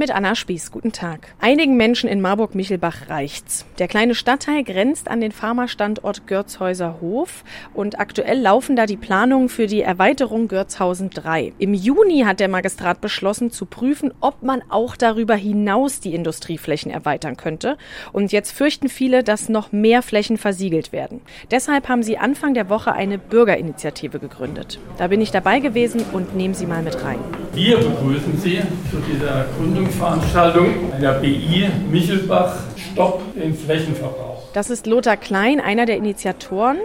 Mit Anna Spieß, guten Tag. Einigen Menschen in Marburg-Michelbach reicht's. Der kleine Stadtteil grenzt an den Pharmastandort Görzhäuser Hof und aktuell laufen da die Planungen für die Erweiterung Görzhausen 3. Im Juni hat der Magistrat beschlossen zu prüfen, ob man auch darüber hinaus die Industrieflächen erweitern könnte. Und jetzt fürchten viele, dass noch mehr Flächen versiegelt werden. Deshalb haben sie Anfang der Woche eine Bürgerinitiative gegründet. Da bin ich dabei gewesen und nehme Sie mal mit rein. Wir begrüßen Sie zu dieser Gründung Veranstaltung einer BI Michelbach Stopp den Flächenverbrauch. Das ist Lothar Klein, einer der Initiatoren.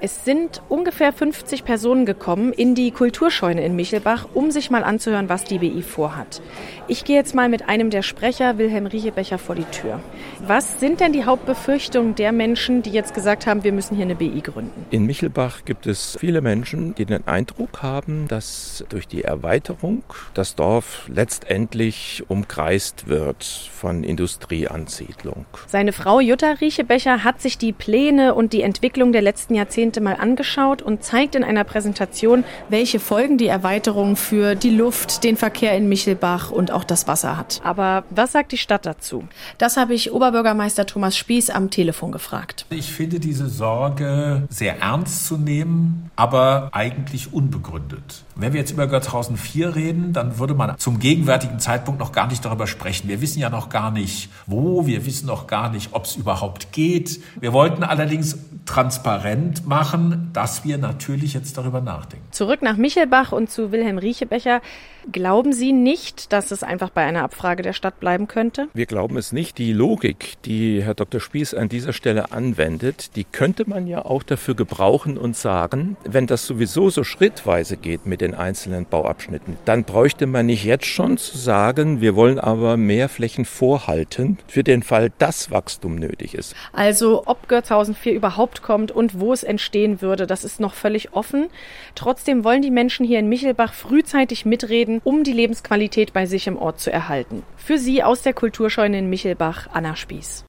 Es sind ungefähr 50 Personen gekommen in die Kulturscheune in Michelbach, um sich mal anzuhören, was die BI vorhat. Ich gehe jetzt mal mit einem der Sprecher, Wilhelm Riechebecher, vor die Tür. Was sind denn die Hauptbefürchtungen der Menschen, die jetzt gesagt haben, wir müssen hier eine BI gründen? In Michelbach gibt es viele Menschen, die den Eindruck haben, dass durch die Erweiterung das Dorf letztendlich umkreist wird von Industrieansiedlung. Seine Frau Jutta Riechebecher hat sich die Pläne und die Entwicklung der letzten Jahrzehnte mal angeschaut und zeigt in einer Präsentation, welche Folgen die Erweiterung für die Luft, den Verkehr in Michelbach und auch das Wasser hat. Aber was sagt die Stadt dazu? Das habe ich Oberbürgermeister Thomas Spieß am Telefon gefragt. Ich finde diese Sorge sehr ernst zu nehmen, aber eigentlich unbegründet. Wenn wir jetzt über Götzhausen 4 reden, dann würde man zum gegenwärtigen Zeitpunkt noch gar nicht darüber sprechen. Wir wissen ja noch gar nicht, wo, wir wissen noch gar nicht, ob es überhaupt geht. Wir wollten allerdings transparent machen, dass wir natürlich jetzt darüber nachdenken. Zurück nach Michelbach und zu Wilhelm Riechebecher. Glauben Sie nicht, dass es einfach bei einer Abfrage der Stadt bleiben könnte? Wir glauben es nicht. Die Logik, die Herr Dr. Spieß an dieser Stelle anwendet, die könnte man ja auch dafür gebrauchen und sagen, wenn das sowieso so schrittweise geht mit den einzelnen Bauabschnitten, dann bräuchte man nicht jetzt schon zu sagen, wir wollen aber mehr Flächen vorhalten für den Fall, dass Wachstum nötig ist. Also ob Görzhausen 4 überhaupt kommt und wo es entstehen würde, das ist noch völlig offen. Trotzdem wollen die Menschen hier in Michelbach frühzeitig mitreden um die Lebensqualität bei sich im Ort zu erhalten. Für Sie aus der Kulturscheune in Michelbach, Anna Spieß.